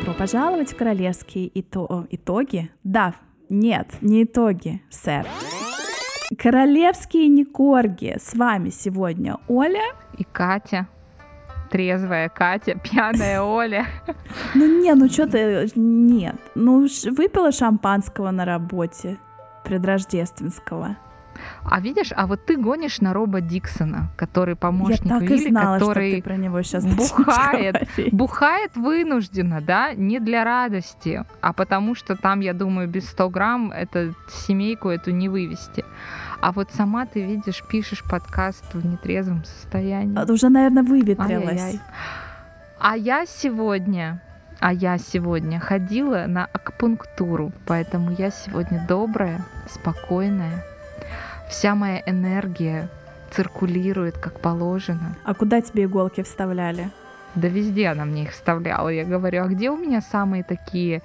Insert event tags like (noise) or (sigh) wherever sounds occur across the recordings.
Добро пожаловать в королевские ито- итоги. Да, нет, не итоги, сэр. Королевские Никорги. С вами сегодня Оля и Катя. Трезвая Катя, пьяная (laughs) Оля. Ну не, ну что ты, нет. Ну выпила шампанского на работе предрождественского. А видишь, а вот ты гонишь на Роба Диксона, который помощник Я так Вилли, и знала, который что ты про него сейчас бухает, бухает вынужденно, да, не для радости, а потому что там, я думаю, без 100 грамм эту семейку эту не вывести. А вот сама ты видишь, пишешь подкаст в нетрезвом состоянии. Это уже, наверное, выветрилась. Ай-яй-яй. А я сегодня а я сегодня ходила на акупунктуру, поэтому я сегодня добрая, спокойная. Вся моя энергия циркулирует как положено. А куда тебе иголки вставляли? Да везде она мне их вставляла. Я говорю, а где у меня самые такие,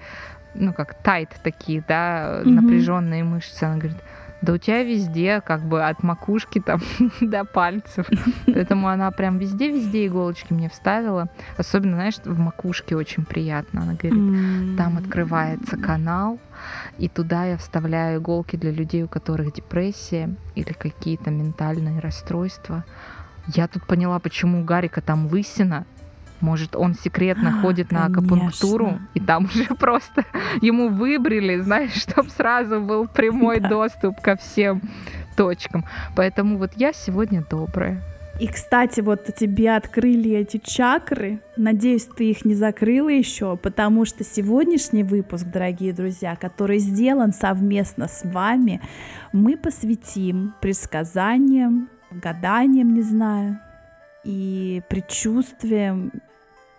ну как тайт такие, да, mm-hmm. напряженные мышцы? Она говорит, да у тебя везде, как бы от макушки там (laughs) до пальцев. Поэтому она прям везде-везде иголочки мне вставила. Особенно, знаешь, в макушке очень приятно. Она говорит, там открывается канал, и туда я вставляю иголки для людей, у которых депрессия или какие-то ментальные расстройства. Я тут поняла, почему у Гарика там лысина, может, он секретно ходит на акупунктуру, и там уже просто ему выбрили, знаешь, чтобы сразу был прямой доступ ко всем точкам. Поэтому вот я сегодня добрая. И, кстати, вот тебе открыли эти чакры. Надеюсь, ты их не закрыла еще, потому что сегодняшний выпуск, дорогие друзья, который сделан совместно с вами, мы посвятим предсказаниям, гаданиям, не знаю, и предчувствием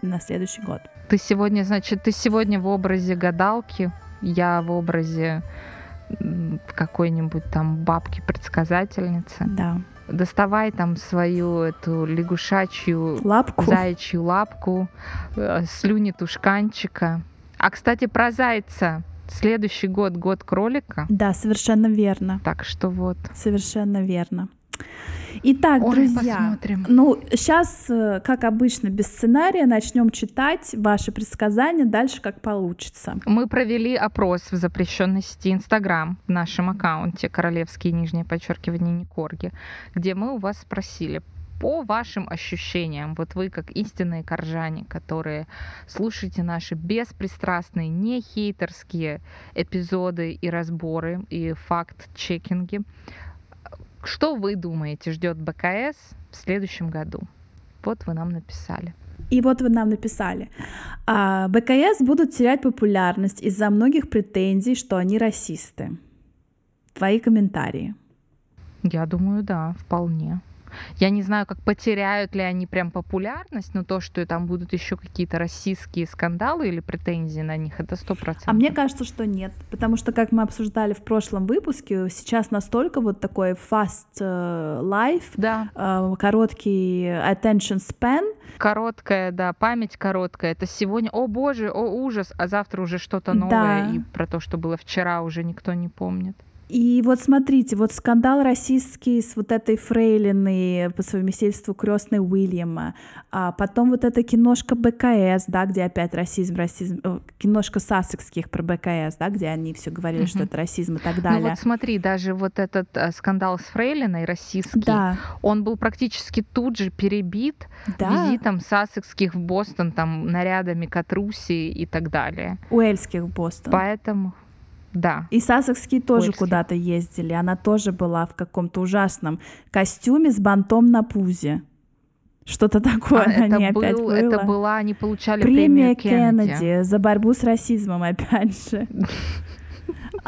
на следующий год. Ты сегодня, значит, ты сегодня в образе гадалки, я в образе какой-нибудь там бабки-предсказательницы. Да. Доставай там свою эту лягушачью лапку. заячью лапку, э, слюни тушканчика. А, кстати, про зайца. Следующий год год кролика. Да, совершенно верно. Так что вот. Совершенно верно. Итак, Ой, друзья, посмотрим. ну сейчас, э, как обычно, без сценария начнем читать ваши предсказания, дальше как получится. Мы провели опрос в запрещенной сети Инстаграм в нашем аккаунте «Королевские нижние подчеркивания Никорги», где мы у вас спросили, по вашим ощущениям, вот вы как истинные коржане, которые слушаете наши беспристрастные, не хейтерские эпизоды и разборы и факт-чекинги, что вы думаете ждет БКС в следующем году? Вот вы нам написали. И вот вы нам написали. А, БКС будут терять популярность из-за многих претензий, что они расисты. Твои комментарии. Я думаю, да, вполне. Я не знаю, как потеряют ли они прям популярность, но то, что там будут еще какие-то российские скандалы или претензии на них, это сто процентов. А мне кажется, что нет, потому что, как мы обсуждали в прошлом выпуске, сейчас настолько вот такой fast э, life, да. Э, короткий attention span. Короткая, да, память короткая. Это сегодня, о боже, о ужас, а завтра уже что-то новое, да. и про то, что было вчера, уже никто не помнит. И вот смотрите, вот скандал российский с вот этой фрейлиной по совместительству крестной Уильяма, а потом вот эта киношка БКС, да, где опять расизм, расизм, э, киношка сассекских про БКС, да, где они все говорили, угу. что это расизм и так далее. Ну вот смотри, даже вот этот э, скандал с фрейлиной российский, да. он был практически тут же перебит да. визитом сассекских в Бостон, там нарядами Катруси и так далее. Уэльских в Бостон. Поэтому да. И Сассекские тоже куда-то ездили. Она тоже была в каком-то ужасном костюме с бантом на пузе. Что-то такое а, это они был, опять было. Это была, они получали премию премию Кеннеди. Кеннеди за борьбу с расизмом, опять же. (laughs)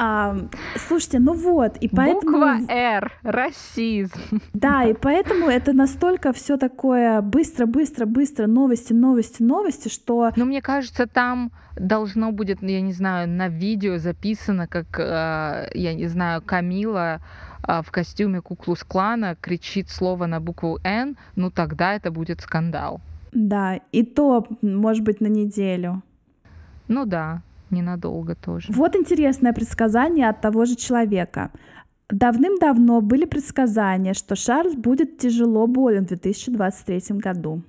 А, слушайте, ну вот, и поэтому... Буква «Р», расизм. Да, и поэтому это настолько все такое быстро-быстро-быстро, новости, новости, новости, что... Ну, мне кажется, там должно будет, я не знаю, на видео записано, как, э, я не знаю, Камила э, в костюме куклус клана кричит слово на букву «Н», ну тогда это будет скандал. Да, и то, может быть, на неделю. Ну да, ненадолго тоже. Вот интересное предсказание от того же человека. Давным-давно были предсказания, что Шарль будет тяжело болен в 2023 году.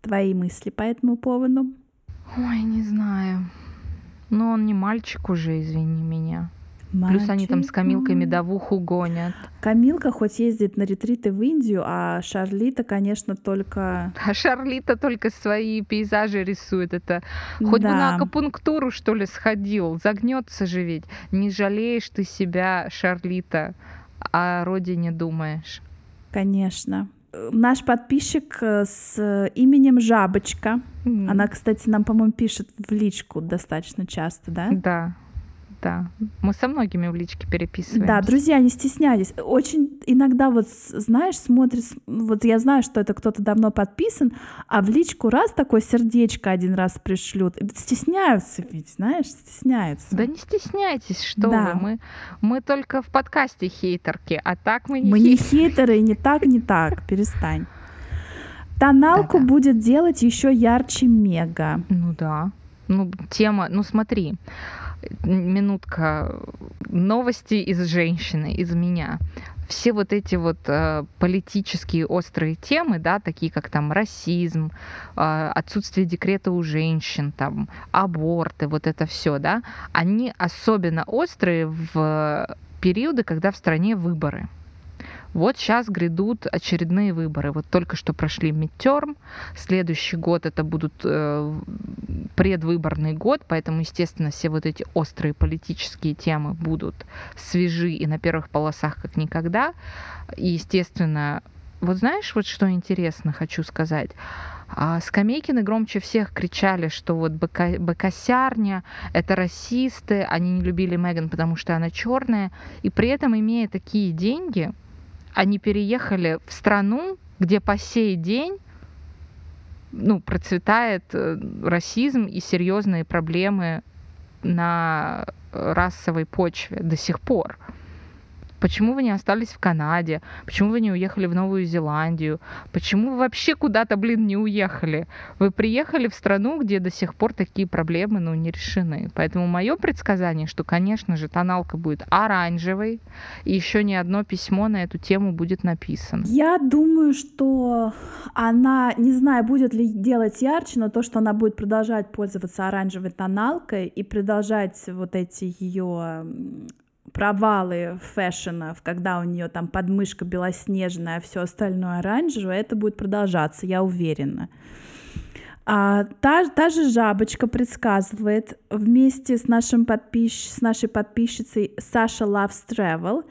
Твои мысли по этому поводу? Ой, не знаю. Но он не мальчик уже, извини меня. Плюс они там с Камилкой медовуху гонят. Камилка хоть ездит на ретриты в Индию, а Шарлита, конечно, только... А Шарлита только свои пейзажи рисует. Это хоть да. бы на акупунктуру, что ли, сходил. Загнется же ведь. Не жалеешь ты себя, Шарлита, о родине думаешь. Конечно. Наш подписчик э, с именем Жабочка. Mm. Она, кстати, нам, по-моему, пишет в личку достаточно часто, да? Да да. Мы со многими в личке переписываемся. Да, друзья, не стесняйтесь. Очень иногда вот, знаешь, смотришь, вот я знаю, что это кто-то давно подписан, а в личку раз такое сердечко один раз пришлют. Стесняются ведь, знаешь, стесняются. Да не стесняйтесь, что да. вы. Мы, мы только в подкасте хейтерки, а так мы не Мы не хейтеры, не так, не так. (laughs) Перестань. Тоналку Да-да. будет делать еще ярче мега. Ну да. Ну, тема, ну смотри, минутка новости из женщины, из меня. Все вот эти вот э, политические острые темы, да, такие как там расизм, э, отсутствие декрета у женщин, там аборты, вот это все, да, они особенно острые в периоды, когда в стране выборы. Вот сейчас грядут очередные выборы. Вот только что прошли midterm, следующий год это будут э, предвыборный год, поэтому, естественно, все вот эти острые политические темы будут свежи и на первых полосах как никогда. И, естественно, вот знаешь, вот что интересно хочу сказать. А Скамейкины громче всех кричали, что вот БК, БКсярня — это расисты, они не любили Меган, потому что она черная, и при этом, имея такие деньги, они переехали в страну, где по сей день ну, процветает э, расизм и серьезные проблемы на расовой почве до сих пор. Почему вы не остались в Канаде? Почему вы не уехали в Новую Зеландию? Почему вы вообще куда-то, блин, не уехали? Вы приехали в страну, где до сих пор такие проблемы, ну, не решены. Поэтому мое предсказание, что, конечно же, тоналка будет оранжевой, и еще ни одно письмо на эту тему будет написано. Я думаю, что она, не знаю, будет ли делать ярче, но то, что она будет продолжать пользоваться оранжевой тоналкой и продолжать вот эти ее провалы фэшенов, когда у нее там подмышка белоснежная, а все остальное оранжевое, это будет продолжаться, я уверена. А, та, та же жабочка предсказывает вместе с, нашим подписч... с нашей подписчицей Саша Loves Travel,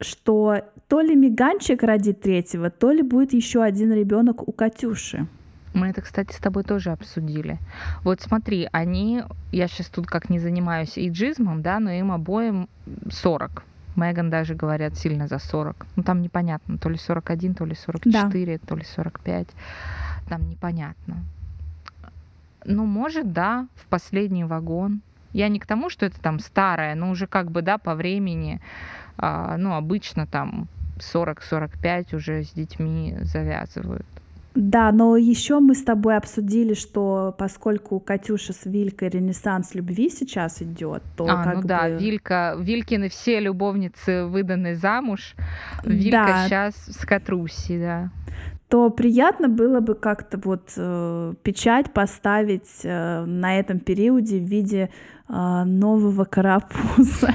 что то ли Миганчик родит третьего, то ли будет еще один ребенок у Катюши. Мы это, кстати, с тобой тоже обсудили. Вот смотри, они, я сейчас тут как не занимаюсь иджизмом, да, но им обоим 40. Меган даже, говорят, сильно за 40. Ну, там непонятно, то ли 41, то ли 44, да. то ли 45. Там непонятно. Ну, может, да, в последний вагон. Я не к тому, что это там старое, но уже как бы, да, по времени, а, ну, обычно там 40-45 уже с детьми завязывают. Да, но еще мы с тобой обсудили, что поскольку у Катюши с Вилькой ренессанс любви сейчас идет, то а, как ну бы... да, Вилька, Вилькины все любовницы выданы замуж, Вилька да. сейчас с Катруси, да. То приятно было бы как-то вот э, печать поставить э, на этом периоде в виде э, нового карапуза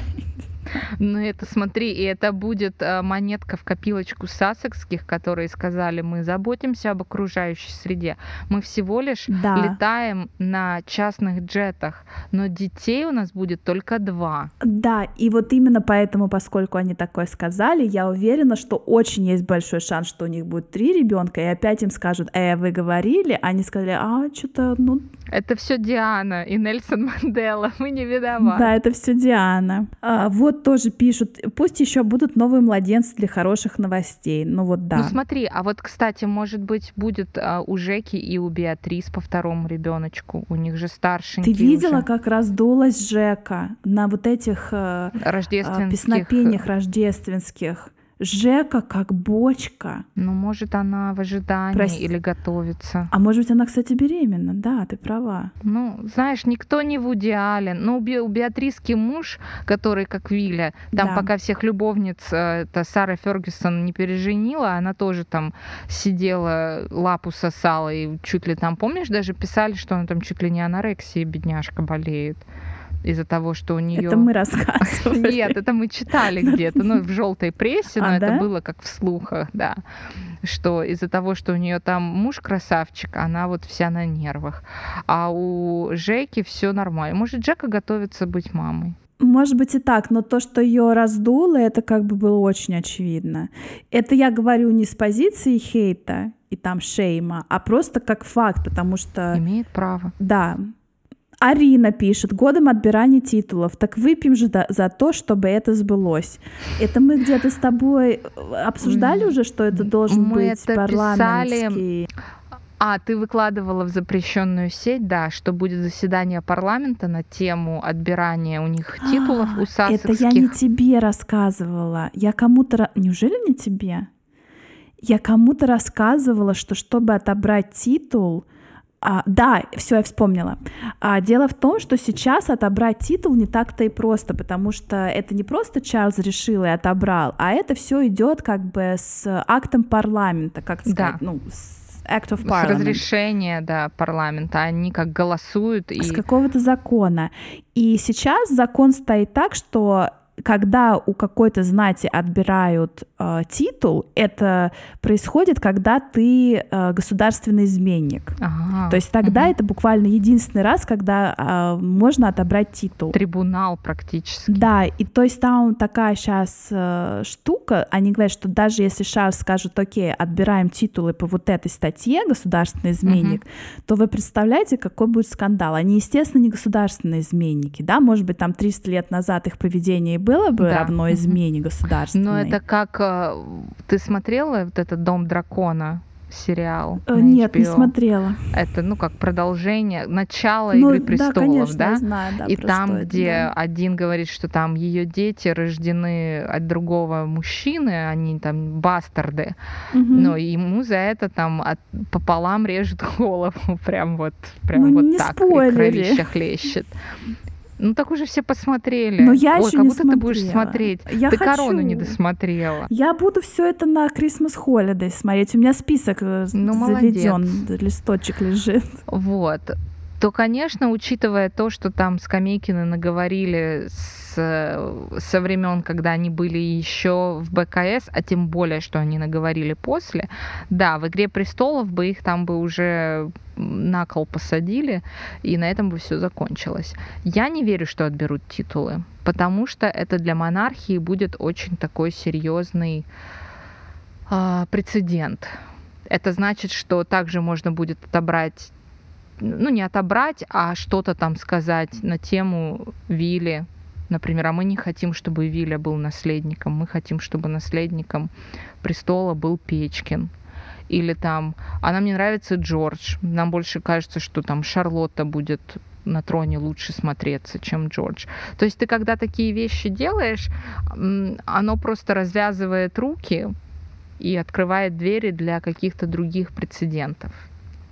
Ну это смотри, и это будет э, монетка в копилочку сассекских, которые сказали, мы заботимся об окружающей среде. Мы всего лишь да. летаем на частных джетах, но детей у нас будет только два. Да, и вот именно поэтому, поскольку они такое сказали, я уверена, что очень есть большой шанс, что у них будет три ребенка, и опять им скажут, э, вы говорили, они сказали, а, что-то, ну... Это все Диана и Нельсон Мандела, (laughs) мы не виноваты. Да, это все Диана. А, вот тоже пишут, пусть еще будут новые младенцы для хороших новостей. Ну вот да. Ну смотри, а вот, кстати, может быть, будет а, у Жеки и у Беатрис по второму ребеночку. У них же старшенький Ты видела, уже. как раздулась Жека на вот этих э, рождественских... песнопениях рождественских? Жека как бочка. Ну, может, она в ожидании Прости. или готовится. А может быть, она, кстати, беременна. Да, ты права. Ну, знаешь, никто не в идеале. Ну, у Беатриски муж, который как Виля, там да. пока всех любовниц э, это Сара Фергюсон не переженила, она тоже там сидела, лапу сосала и чуть ли там, помнишь, даже писали, что она там чуть ли не анорексией, бедняжка, болеет из-за того, что у нее... Это мы рассказывали. (laughs) Нет, это мы читали где-то, ну, в желтой прессе, но а, это да? было как в слухах, да. Что из-за того, что у нее там муж красавчик, она вот вся на нервах. А у Жеки все нормально. Может, Джека готовится быть мамой? Может быть и так, но то, что ее раздуло, это как бы было очень очевидно. Это я говорю не с позиции хейта и там шейма, а просто как факт, потому что... Имеет право. Да, Арина пишет, годом отбирания титулов. Так выпьем же за то, чтобы это сбылось. Это мы где-то с тобой э, обсуждали уже, что это должен мы быть это парламентский... Писали... А, ты выкладывала в запрещенную сеть, да, что будет заседание парламента на тему отбирания у них титулов у сасовских. Это я не тебе рассказывала. Я кому-то... Неужели не тебе? Я кому-то рассказывала, что чтобы отобрать титул, а, да, все, я вспомнила. А, дело в том, что сейчас отобрать титул не так-то и просто, потому что это не просто Чарльз решил и отобрал, а это все идет как бы с актом парламента, как сказать, да. ну, с Act of Parliament. С разрешения, да, парламента. Они как голосуют и... С какого-то закона. И сейчас закон стоит так, что когда у какой-то знати отбирают э, титул, это происходит, когда ты э, государственный изменник. Ага. То есть тогда угу. это буквально единственный раз, когда э, можно отобрать титул. Трибунал практически. Да, и то есть там такая сейчас э, штука, они говорят, что даже если Шарль скажет, окей, отбираем титулы по вот этой статье государственный изменник, угу. то вы представляете, какой будет скандал. Они, естественно, не государственные изменники, да, может быть, там 300 лет назад их поведение было бы да. равно измене государственной. Но это как... Э, ты смотрела вот этот «Дом дракона»? сериал? Э, нет, не смотрела. Это, ну, как продолжение, начало ну, «Игры престолов», да? Конечно, да? знаю, да И там, где это, да. один говорит, что там ее дети рождены от другого мужчины, они там бастарды, угу. но ему за это там от, пополам режет голову, (laughs) прям вот, прям ну, вот так, спойлери. и кровища хлещет. Ну так уже все посмотрели. Но я Ой, еще как не будто смотрела. ты будешь смотреть. Я ты хочу. корону не досмотрела. Я буду все это на Christmas Holiday смотреть. У меня список э, ну, заведен, листочек лежит. Вот. То, конечно, учитывая то, что там Скамейкины наговорили с со времен, когда они были еще в БКС, а тем более, что они наговорили после, да, в «Игре престолов» бы их там бы уже на кол посадили, и на этом бы все закончилось. Я не верю, что отберут титулы, потому что это для монархии будет очень такой серьезный э, прецедент. Это значит, что также можно будет отобрать ну, не отобрать, а что-то там сказать на тему Вилли, Например, а мы не хотим, чтобы Виля был наследником, мы хотим, чтобы наследником престола был Печкин. Или там, а нам не нравится Джордж, нам больше кажется, что там Шарлотта будет на троне лучше смотреться, чем Джордж. То есть ты когда такие вещи делаешь, оно просто развязывает руки и открывает двери для каких-то других прецедентов.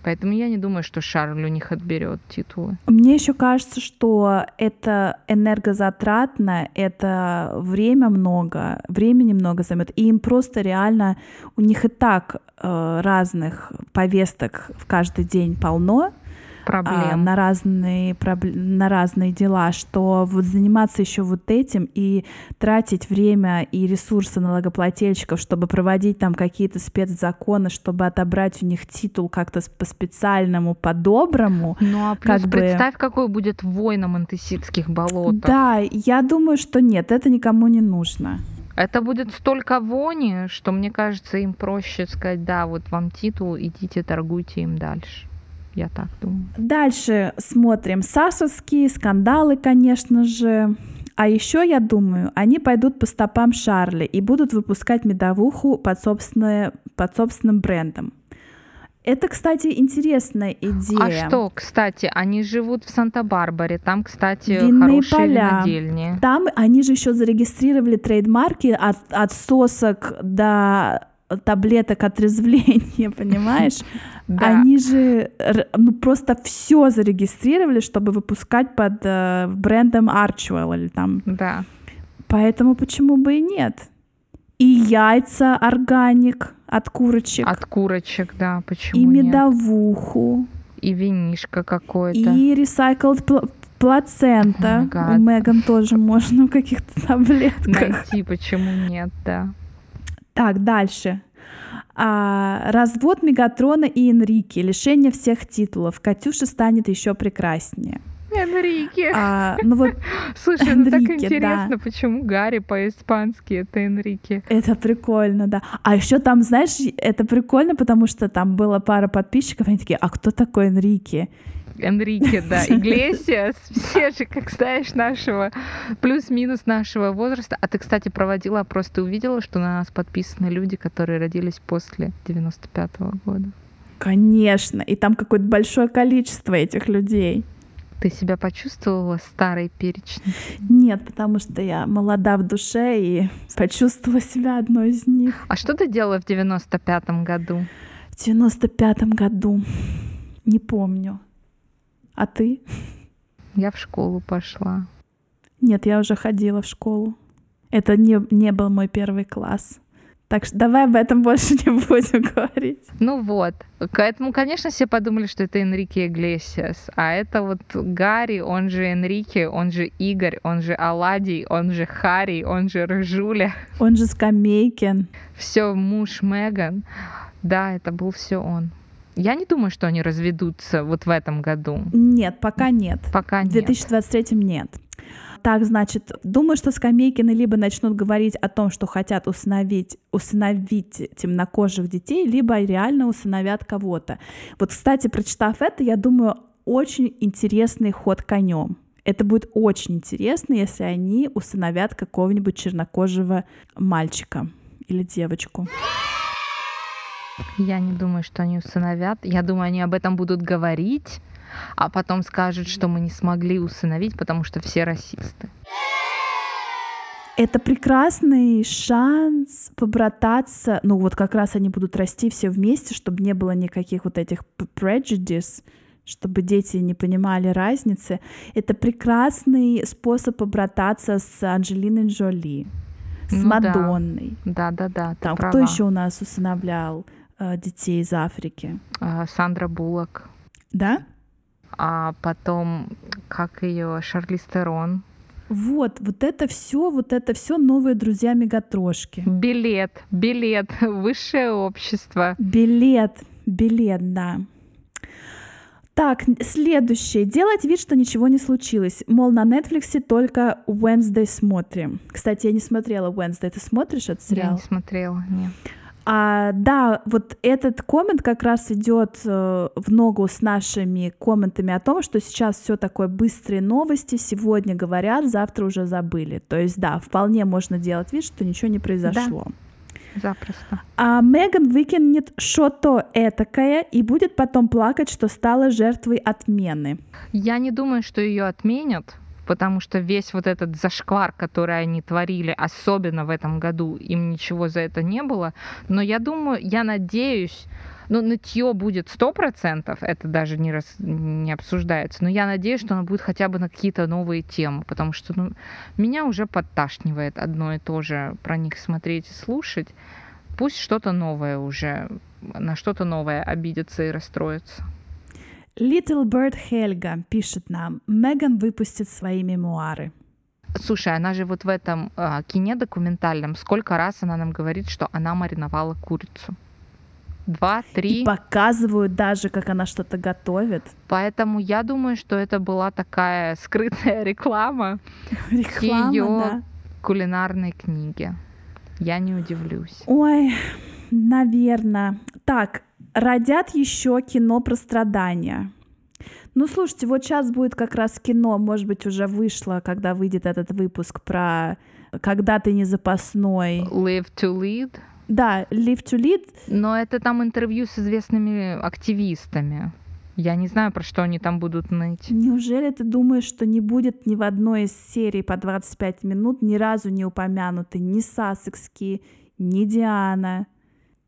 Поэтому я не думаю, что Шарль у них отберет титулы. Мне еще кажется, что это энергозатратно, это время много, времени много займет, и им просто реально у них и так э, разных повесток в каждый день полно, проблем. А, на, разные, на разные дела, что вот заниматься еще вот этим и тратить время и ресурсы налогоплательщиков, чтобы проводить там какие-то спецзаконы, чтобы отобрать у них титул как-то по-специальному, по-доброму. Ну а плюс как представь, бы... какой будет вой на Монтеситских болотах. Да, я думаю, что нет, это никому не нужно. Это будет столько вони, что мне кажется, им проще сказать, да, вот вам титул, идите торгуйте им дальше. Я так думаю. Дальше смотрим сасовские скандалы, конечно же. А еще, я думаю, они пойдут по стопам Шарли и будут выпускать медовуху под, собственное, под собственным брендом. Это, кстати, интересная идея. А что, кстати, они живут в Санта-Барбаре. Там, кстати, Винные хорошие поля. винодельни. Там они же еще зарегистрировали трейдмарки от, от сосок до таблеток отрезвления, (laughs) понимаешь? Да. Они же ну, просто все зарегистрировали, чтобы выпускать под э, брендом Archwell или там. Да. Поэтому почему бы и нет? И яйца органик от курочек. От курочек, да, почему И медовуху. Нет? И винишко какое-то. И recycled пл- плацента. Oh У Меган тоже можно в каких-то таблетках. Найти, почему нет, да. Так, дальше. А, развод Мегатрона и Энрики, лишение всех титулов. Катюша станет еще прекраснее. Энрике. А, ну вот, (laughs) Слушай, Энрике, ну так интересно, да. почему Гарри по-испански это Энрике. Это прикольно, да. А еще там, знаешь, это прикольно, потому что там была пара подписчиков, они такие, а кто такой Энрике? Энрике, да, (laughs) Иглесиас, все же, как знаешь, нашего, плюс-минус нашего возраста. А ты, кстати, проводила опрос, ты увидела, что на нас подписаны люди, которые родились после 95-го года? Конечно, и там какое-то большое количество этих людей. Ты себя почувствовала старой перечной? Нет, потому что я молода в душе и почувствовала себя одной из них. А что ты делала в 95-м году? В 95-м году? Не помню. А ты? Я в школу пошла. Нет, я уже ходила в школу. Это не, не был мой первый класс. Так что давай об этом (laughs) больше не будем говорить. Ну вот. Поэтому, конечно, все подумали, что это Энрике Иглесиас. А это вот Гарри, он же Энрике, он же Игорь, он же Аладий, он же Харри, он же Рыжуля. Он же Скамейкин. Все, муж Меган. Да, это был все он. Я не думаю, что они разведутся вот в этом году. Нет, пока нет. Пока нет. В 2023 нет. Так, значит, думаю, что скамейкины либо начнут говорить о том, что хотят усыновить, усыновить темнокожих детей, либо реально усыновят кого-то. Вот, кстати, прочитав это, я думаю, очень интересный ход конем. Это будет очень интересно, если они усыновят какого-нибудь чернокожего мальчика или девочку. Я не думаю, что они усыновят. Я думаю, они об этом будут говорить, а потом скажут, что мы не смогли усыновить, потому что все расисты. Это прекрасный шанс побрататься. Ну вот как раз они будут расти все вместе, чтобы не было никаких вот этих prejudice, чтобы дети не понимали разницы. Это прекрасный способ побрататься с Анджелиной Джоли, с ну, Мадонной. Да, да, да. Там кто еще у нас усыновлял детей из Африки? А, Сандра Буллок. Да? а потом как ее Шарли Стерон. Вот, вот это все, вот это все новые друзья Мегатрошки. Билет, билет, (laughs) высшее общество. Билет, билет, да. Так, следующее. Делать вид, что ничего не случилось. Мол, на Netflix только Wednesday смотрим. Кстати, я не смотрела Wednesday. Ты смотришь этот сериал? Я не смотрела, нет. А, да, вот этот коммент как раз идет э, в ногу с нашими комментами о том, что сейчас все такое быстрые новости, сегодня говорят, завтра уже забыли. То есть, да, вполне можно делать вид, что ничего не произошло. Да. Запросто. А Меган выкинет что-то этакое и будет потом плакать, что стала жертвой отмены. Я не думаю, что ее отменят потому что весь вот этот зашквар, который они творили, особенно в этом году, им ничего за это не было. Но я думаю, я надеюсь, ну, нытье будет сто процентов, это даже не, раз, не обсуждается, но я надеюсь, что оно будет хотя бы на какие-то новые темы, потому что ну, меня уже подташнивает одно и то же про них смотреть и слушать. Пусть что-то новое уже, на что-то новое обидятся и расстроятся. Little Bird Helga пишет нам, Меган выпустит свои мемуары. Слушай, она же вот в этом э, кине документальном, сколько раз она нам говорит, что она мариновала курицу? Два, три. И показывают даже, как она что-то готовит. Поэтому я думаю, что это была такая скрытая (laughs) реклама, (laughs) реклама ее да. кулинарной книги. Я не удивлюсь. Ой, наверное. Так, родят еще кино про страдания. Ну, слушайте, вот сейчас будет как раз кино, может быть, уже вышло, когда выйдет этот выпуск про «Когда ты не запасной». Live to lead. Да, Live to Lead. Но это там интервью с известными активистами. Я не знаю, про что они там будут ныть. Неужели ты думаешь, что не будет ни в одной из серий по 25 минут ни разу не упомянуты ни Сассекские, ни Диана,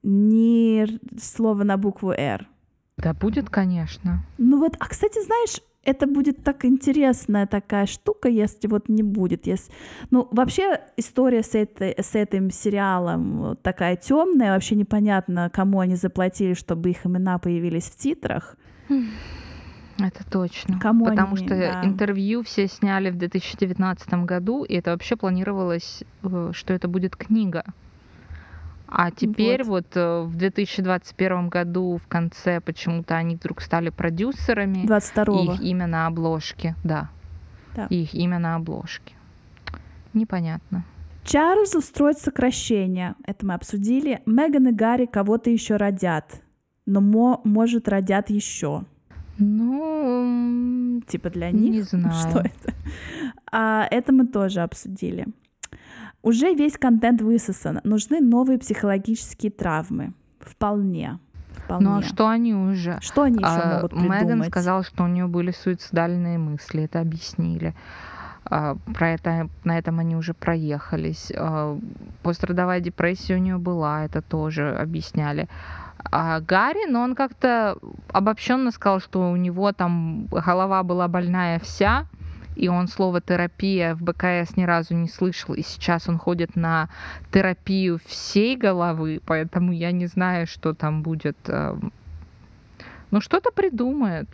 ни слово на букву «Р»? Да будет, конечно. Ну вот, а кстати, знаешь, это будет так интересная такая штука, если вот не будет. Если... Ну, вообще история с, этой, с этим сериалом такая темная, вообще непонятно, кому они заплатили, чтобы их имена появились в титрах. Это точно. Кому Потому они, что да. интервью все сняли в 2019 году, и это вообще планировалось, э, что это будет книга. А теперь вот, вот э, в 2021 году в конце почему-то они вдруг стали продюсерами. 22 Их имя на обложке, да. да. Их имя на обложке. Непонятно. Чарльз устроит сокращение. Это мы обсудили. Меган и Гарри кого-то еще родят. Но, мо- может, родят еще. Ну, типа для них. (laughs) Не знаю. Что это? А, это мы тоже обсудили. Уже весь контент высосан. Нужны новые психологические травмы. Вполне. Вполне. Ну а что они уже? Что они еще А, могут придумать? Меган сказала, что у нее были суицидальные мысли, это объяснили. А, Про это, на этом они уже проехались. А, Пострадовая депрессия у нее была, это тоже объясняли. А Гарри, но он как-то обобщенно сказал, что у него там голова была больная вся, и он слово терапия в БКС ни разу не слышал, и сейчас он ходит на терапию всей головы, поэтому я не знаю, что там будет. э, Ну, что-то придумает.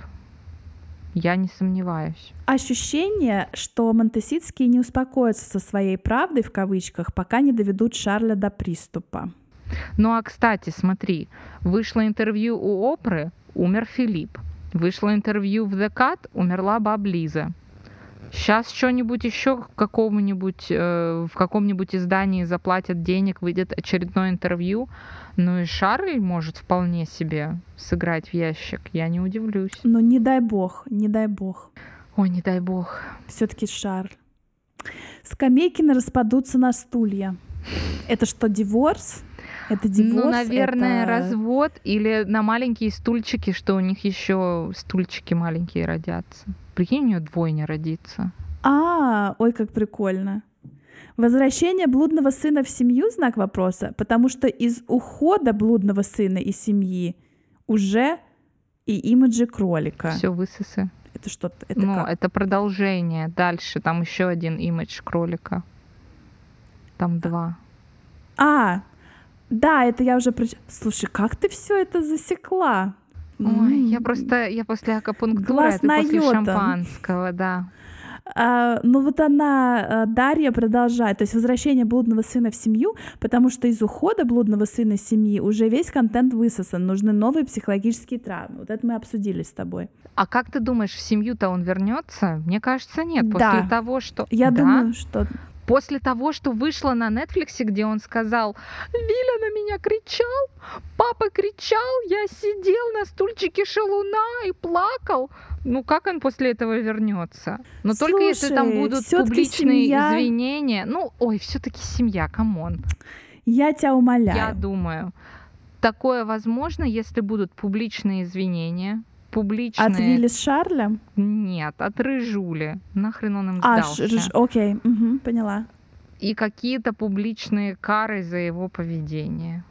Я не сомневаюсь. Ощущение, что Монтеситские не успокоятся со своей правдой в кавычках, пока не доведут Шарля до приступа. Ну а кстати, смотри, вышло интервью у Опры, умер Филипп. Вышло интервью в The Cut, умерла баб Лиза. Сейчас что-нибудь еще какому-нибудь, э, в каком-нибудь издании заплатят денег, выйдет очередное интервью. Ну и Шарль может вполне себе сыграть в ящик. Я не удивлюсь. Но не дай бог, не дай бог. Ой, не дай бог. Все-таки Шарль. Скамейкины распадутся на стулья. Это что, диворс? Это диворс? ну, наверное, это... развод или на маленькие стульчики, что у них еще стульчики маленькие родятся. Прикинь, у нее двойня родится. А, ой, как прикольно. Возвращение блудного сына в семью знак вопроса, потому что из ухода блудного сына из семьи уже и имиджи кролика. Все высосы. Это что-то. Это ну, как? это продолжение. Дальше там еще один имидж кролика. Там два. А, да, это я уже... Слушай, как ты все это засекла? Ой, я просто, я после акупунктуры, Глаз а ты после шампанского, да. А, ну вот она, а, Дарья, продолжает, то есть возвращение блудного сына в семью, потому что из ухода блудного сына из семьи уже весь контент высосан, нужны новые психологические травмы. Вот это мы обсудили с тобой. А как ты думаешь, в семью-то он вернется? Мне кажется, нет. Да. После того, что... Я Да? думаю, что После того, что вышло на Netflix, где он сказал, Виля на меня кричал, папа кричал, я сидел на стульчике шалуна и плакал. Ну как он после этого вернется? Но только если там Слушай, будут публичные семья- извинения. Ну, ой, все-таки семья, come on. я тебя умоляю. Я думаю, такое возможно, если будут публичные извинения, публичные... От Вилли с Шарлем? Нет, от Рыжули. Нахрен он им А, сдался. ш- ж- окей, мгм, поняла. И какие-то публичные кары за его поведение.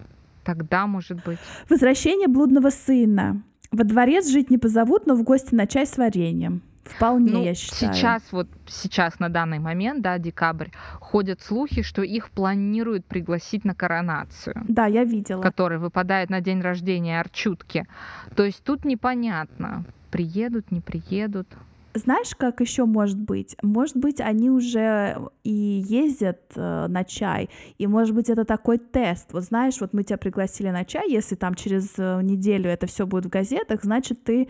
Тогда, может быть... Возвращение блудного сына. Во дворец жить не позовут, но в гости на чай с вареньем. Вполне, Ну, я считаю. сейчас, вот сейчас, на данный момент, да, декабрь, ходят слухи, что их планируют пригласить на коронацию. Да, я видела. который выпадает на день рождения Арчутки. То есть тут непонятно, приедут, не приедут. Знаешь, как еще может быть? Может быть, они уже и ездят э, на чай, и может быть это такой тест. Вот знаешь, вот мы тебя пригласили на чай, если там через э, неделю это все будет в газетах, значит ты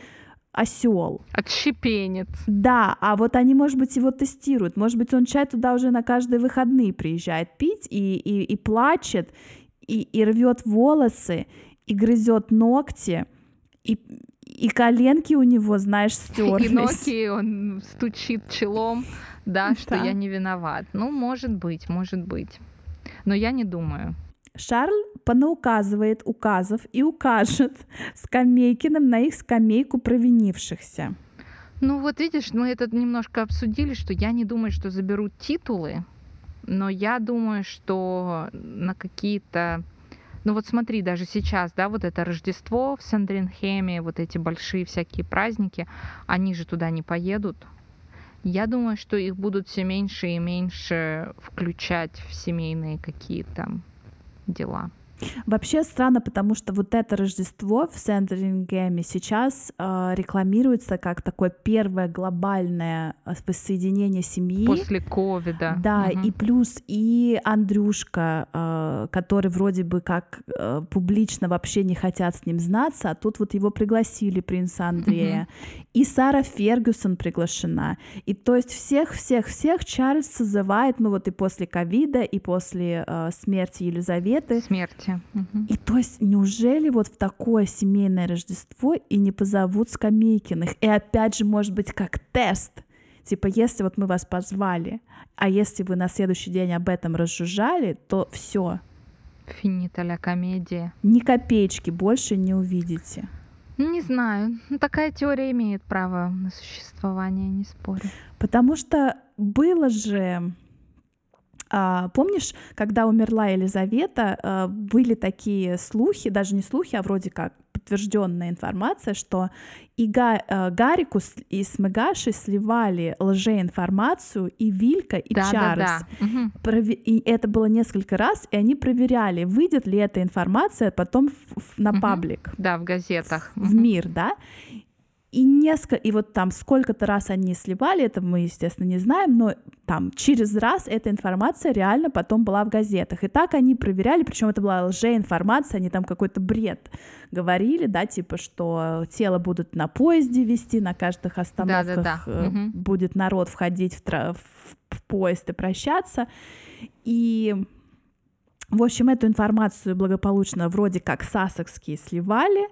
осел. Отщепенец. Да, а вот они, может быть, его тестируют. Может быть, он чай туда уже на каждые выходные приезжает пить и, и, и плачет, и, и рвет волосы, и грызет ногти, и, и коленки у него, знаешь, (laughs) стерлись. И ноги он стучит челом, да, что Да. я не виноват. Ну, может быть, может быть. Но я не думаю. Шарль понауказывает указов и укажет Скамейкиным на их скамейку провинившихся. Ну вот видишь, мы это немножко обсудили, что я не думаю, что заберут титулы, но я думаю, что на какие-то ну вот смотри, даже сейчас, да, вот это Рождество в Сандринхеме, вот эти большие всякие праздники, они же туда не поедут. Я думаю, что их будут все меньше и меньше включать в семейные какие-то дела. Вообще странно, потому что вот это Рождество в Сендрингеме сейчас э, рекламируется как такое первое глобальное а, воссоединение семьи. После ковида. Да, угу. и плюс и Андрюшка, э, который вроде бы как э, публично вообще не хотят с ним знаться, а тут вот его пригласили, принца Андрея. Угу. И Сара Фергюсон приглашена. И то есть всех-всех-всех Чарльз созывает, ну вот и после ковида, и после э, смерти Елизаветы. Смерти Кстати. Угу. И то есть неужели вот в такое семейное Рождество и не позовут Скамейкиных? И опять же, может быть, как тест. Типа, если вот мы вас позвали, а если вы на следующий день об этом разжужжали, то все. Финита ля комедия. Ни копеечки больше не увидите. Не знаю. Ну, такая теория имеет право на существование, не спорю. Потому что было же а, помнишь, когда умерла Елизавета, а, были такие слухи, даже не слухи, а вроде как подтвержденная информация, что и Га, э, Гарику и с Мегашей сливали лжеинформацию и Вилька, и да, Чарльз. Да, да. Угу. И это было несколько раз, и они проверяли, выйдет ли эта информация потом в, в, на угу. паблик. Да, в газетах. В, в мир, да. И несколько, и вот там сколько-то раз они сливали, это мы, естественно, не знаем, но там через раз эта информация реально потом была в газетах. И так они проверяли, причем это была лжеинформация, они там какой-то бред говорили, да, типа, что тело будут на поезде вести, на каждых остановках да, да, да. Будет народ входить в, тра- в поезд и прощаться. И в общем, эту информацию благополучно вроде как сасокские сливали,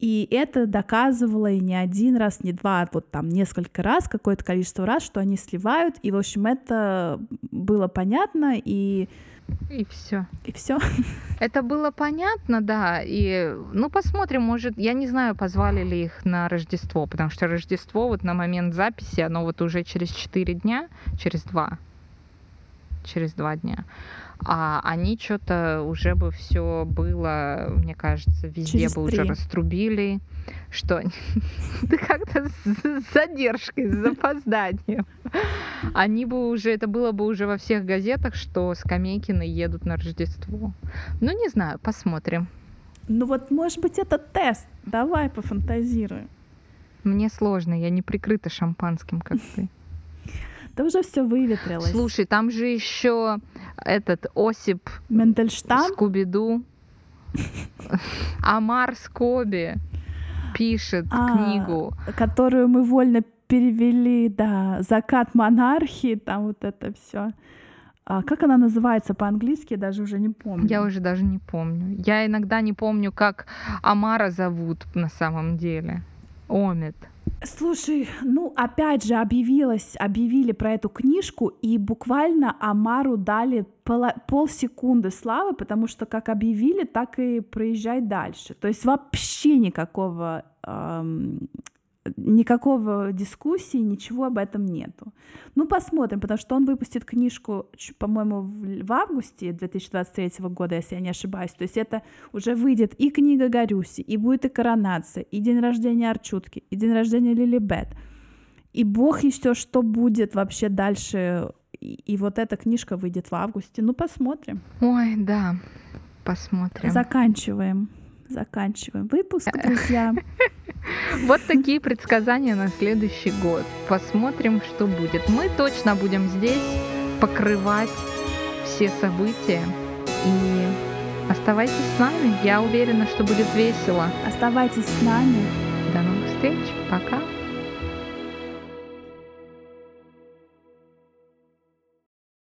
и это доказывало и не один раз, не два, а вот там несколько раз, какое-то количество раз, что они сливают. И, в общем, это было понятно, и и все. И все. Это было понятно, да. И ну посмотрим, может, я не знаю, позвали ли их на Рождество, потому что Рождество вот на момент записи, оно вот уже через 4 дня, через 2, через 2 дня а они что-то уже бы все было, мне кажется, везде Через бы 3. уже раструбили, что (laughs) да как-то с задержкой, с запозданием. Они бы уже, это было бы уже во всех газетах, что Скамейкины едут на Рождество. Ну, не знаю, посмотрим. Ну вот, может быть, это тест. Давай пофантазируем. Мне сложно, я не прикрыта шампанским, как ты. (laughs) Да уже все выветрилось. Слушай, там же еще этот Осип Мендельштам Скубиду. (laughs) Амар Скоби пишет а, книгу. Которую мы вольно перевели, да, «Закат монархии», там вот это все. А как она называется по-английски, я даже уже не помню. Я уже даже не помню. Я иногда не помню, как Амара зовут на самом деле. Омит. Слушай, ну опять же объявилось, объявили про эту книжку, и буквально Амару дали пол, полсекунды славы, потому что как объявили, так и проезжай дальше. То есть вообще никакого эм, никакого дискуссии, ничего об этом нету. Ну, посмотрим, потому что он выпустит книжку, по-моему, в августе 2023 года, если я не ошибаюсь. То есть это уже выйдет и книга Горюси, и будет и коронация, и день рождения Арчутки, и день рождения Лилибет. И бог еще что будет вообще дальше. И, и вот эта книжка выйдет в августе. Ну, посмотрим. Ой, да, посмотрим. Заканчиваем заканчиваем выпуск, друзья. (laughs) Вот такие предсказания на следующий год. Посмотрим, что будет. Мы точно будем здесь покрывать все события. И оставайтесь с нами. Я уверена, что будет весело. Оставайтесь с нами. До новых встреч. Пока.